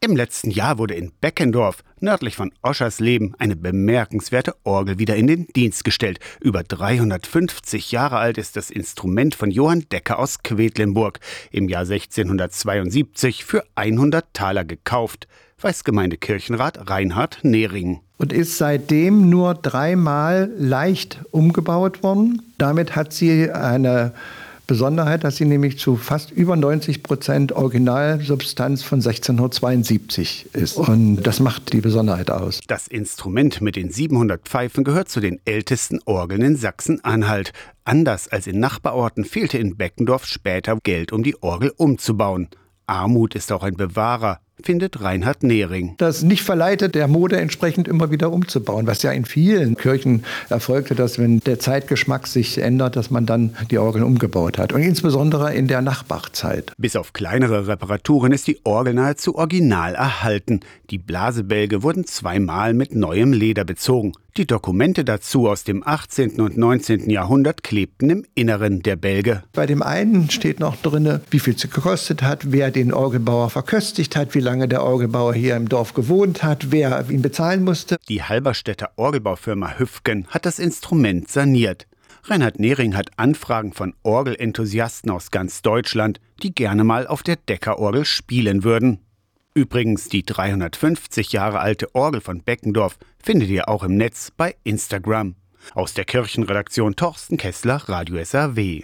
Im letzten Jahr wurde in Beckendorf, nördlich von Oschersleben, eine bemerkenswerte Orgel wieder in den Dienst gestellt. Über 350 Jahre alt ist das Instrument von Johann Decker aus Quedlinburg, im Jahr 1672 für 100 Taler gekauft, weiß Gemeindekirchenrat Reinhard Nehring. Und ist seitdem nur dreimal leicht umgebaut worden. Damit hat sie eine Besonderheit, dass sie nämlich zu fast über 90 Prozent Originalsubstanz von 1672 ist. Und das macht die Besonderheit aus. Das Instrument mit den 700 Pfeifen gehört zu den ältesten Orgeln in Sachsen-Anhalt. Anders als in Nachbarorten fehlte in Beckendorf später Geld, um die Orgel umzubauen. Armut ist auch ein Bewahrer, findet Reinhard Nehring. Das nicht verleitet, der Mode entsprechend immer wieder umzubauen, was ja in vielen Kirchen erfolgte, dass wenn der Zeitgeschmack sich ändert, dass man dann die Orgeln umgebaut hat. Und insbesondere in der Nachbarzeit. Bis auf kleinere Reparaturen ist die Orgel nahezu original erhalten. Die Blasebälge wurden zweimal mit neuem Leder bezogen. Die Dokumente dazu aus dem 18. und 19. Jahrhundert klebten im Inneren der Bälge. Bei dem einen steht noch drin, wie viel sie gekostet hat, wer den Orgelbauer verköstigt hat, wie lange der Orgelbauer hier im Dorf gewohnt hat, wer ihn bezahlen musste. Die Halberstädter Orgelbaufirma Hüfgen hat das Instrument saniert. Reinhard Nehring hat Anfragen von Orgelenthusiasten aus ganz Deutschland, die gerne mal auf der Deckerorgel spielen würden. Übrigens, die 350 Jahre alte Orgel von Beckendorf findet ihr auch im Netz bei Instagram. Aus der Kirchenredaktion Torsten Kessler, Radio SAW.